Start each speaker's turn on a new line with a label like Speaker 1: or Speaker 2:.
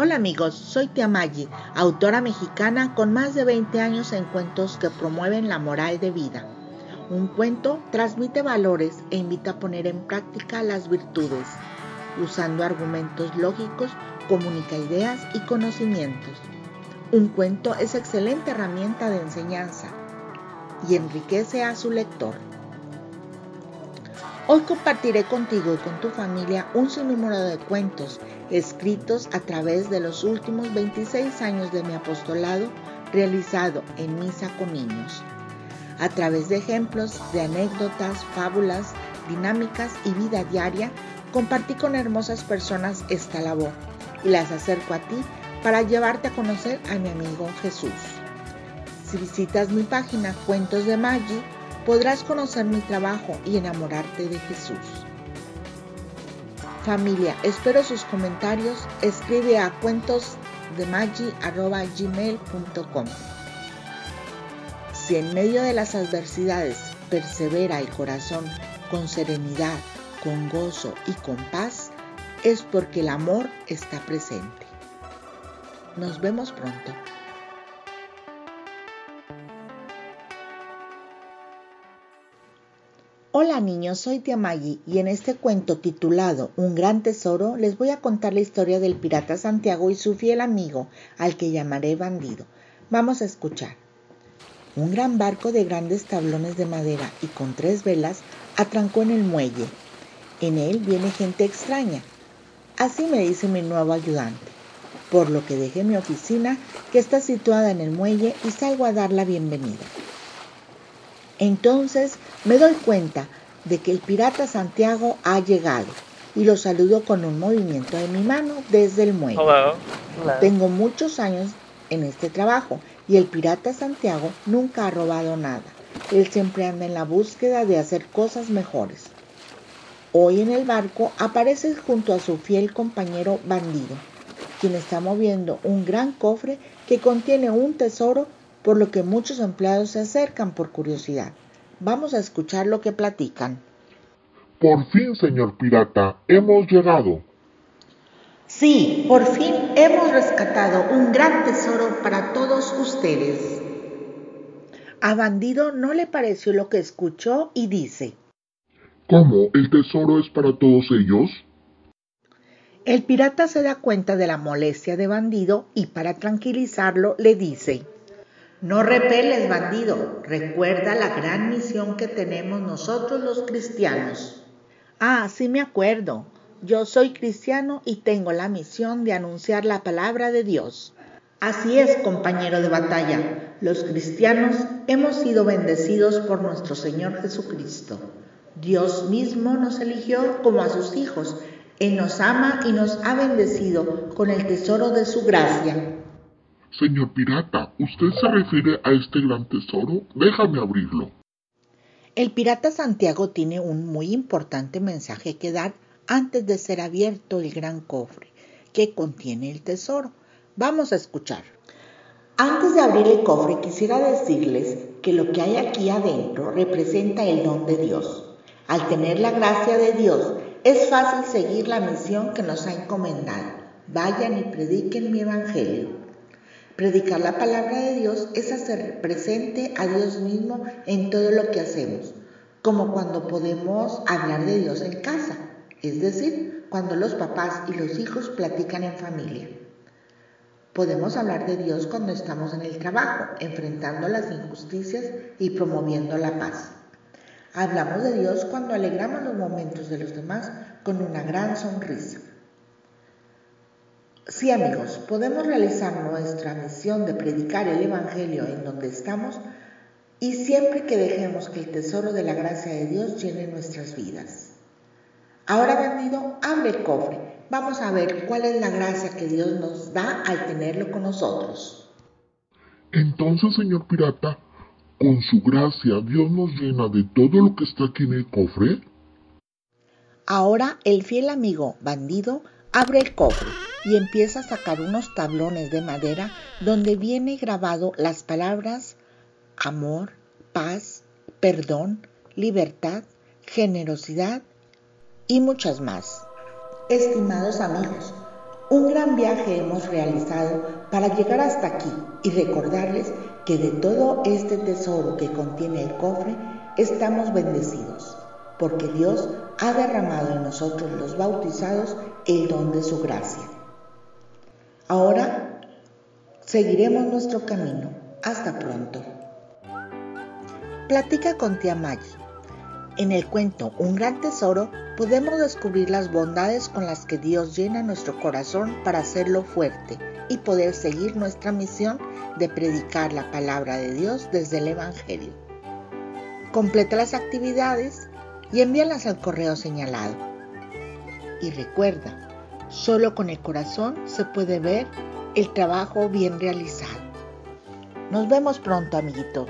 Speaker 1: Hola amigos, soy Tia Maggi, autora mexicana con más de 20 años en cuentos que promueven la moral de vida. Un cuento transmite valores e invita a poner en práctica las virtudes. Usando argumentos lógicos, comunica ideas y conocimientos. Un cuento es excelente herramienta de enseñanza y enriquece a su lector. Hoy compartiré contigo y con tu familia un sinnúmero de cuentos escritos a través de los últimos 26 años de mi apostolado realizado en misa con niños, a través de ejemplos de anécdotas, fábulas, dinámicas y vida diaria, compartí con hermosas personas esta labor y las acerco a ti para llevarte a conocer a mi amigo Jesús. Si visitas mi página Cuentos de Maggi, podrás conocer mi trabajo y enamorarte de Jesús. Familia, espero sus comentarios. Escribe a cuentosdemagi.gmail.com Si en medio de las adversidades persevera el corazón con serenidad, con gozo y con paz, es porque el amor está presente. Nos vemos pronto. Hola niños, soy Tia Maggi y en este cuento titulado Un gran tesoro les voy a contar la historia del pirata Santiago y su fiel amigo, al que llamaré bandido. Vamos a escuchar. Un gran barco de grandes tablones de madera y con tres velas atrancó en el muelle. En él viene gente extraña. Así me dice mi nuevo ayudante. Por lo que dejé mi oficina, que está situada en el muelle, y salgo a dar la bienvenida. Entonces me doy cuenta de que el pirata Santiago ha llegado y lo saludo con un movimiento de mi mano desde el muelle. Tengo muchos años en este trabajo y el pirata Santiago nunca ha robado nada. Él siempre anda en la búsqueda de hacer cosas mejores. Hoy en el barco aparece junto a su fiel compañero bandido, quien está moviendo un gran cofre que contiene un tesoro por lo que muchos empleados se acercan por curiosidad. Vamos a escuchar lo que platican.
Speaker 2: Por fin, señor pirata, hemos llegado.
Speaker 1: Sí, por fin hemos rescatado un gran tesoro para todos ustedes. A Bandido no le pareció lo que escuchó y dice,
Speaker 2: ¿Cómo? ¿El tesoro es para todos ellos?
Speaker 1: El pirata se da cuenta de la molestia de Bandido y para tranquilizarlo le dice, no repeles, bandido. Recuerda la gran misión que tenemos nosotros los cristianos. Ah, sí me acuerdo. Yo soy cristiano y tengo la misión de anunciar la palabra de Dios. Así es, compañero de batalla. Los cristianos hemos sido bendecidos por nuestro Señor Jesucristo. Dios mismo nos eligió como a sus hijos. Él nos ama y nos ha bendecido con el tesoro de su gracia.
Speaker 2: Señor pirata, ¿usted se refiere a este gran tesoro? Déjame abrirlo.
Speaker 1: El pirata Santiago tiene un muy importante mensaje que dar antes de ser abierto el gran cofre que contiene el tesoro. Vamos a escuchar. Antes de abrir el cofre quisiera decirles que lo que hay aquí adentro representa el don de Dios. Al tener la gracia de Dios, es fácil seguir la misión que nos ha encomendado. Vayan y prediquen mi evangelio. Predicar la palabra de Dios es hacer presente a Dios mismo en todo lo que hacemos, como cuando podemos hablar de Dios en casa, es decir, cuando los papás y los hijos platican en familia. Podemos hablar de Dios cuando estamos en el trabajo, enfrentando las injusticias y promoviendo la paz. Hablamos de Dios cuando alegramos los momentos de los demás con una gran sonrisa. Sí amigos, podemos realizar nuestra misión de predicar el Evangelio en donde estamos y siempre que dejemos que el tesoro de la gracia de Dios llene nuestras vidas. Ahora, bandido, abre el cofre. Vamos a ver cuál es la gracia que Dios nos da al tenerlo con nosotros.
Speaker 2: Entonces, señor pirata, con su gracia Dios nos llena de todo lo que está aquí en el cofre.
Speaker 1: Ahora el fiel amigo bandido abre el cofre y empieza a sacar unos tablones de madera donde viene grabado las palabras amor, paz, perdón, libertad, generosidad y muchas más. Estimados amigos, Un gran viaje hemos realizado para llegar hasta aquí y recordarles que de todo este tesoro que contiene el cofre estamos bendecidos, porque Dios ha derramado en nosotros los bautizados el don de su gracia. Ahora seguiremos nuestro camino. Hasta pronto. Platica con tía Maggie. En el cuento Un gran tesoro podemos descubrir las bondades con las que Dios llena nuestro corazón para hacerlo fuerte y poder seguir nuestra misión de predicar la palabra de Dios desde el Evangelio. Completa las actividades y envíalas al correo señalado. Y recuerda, solo con el corazón se puede ver el trabajo bien realizado. Nos vemos pronto, amiguito.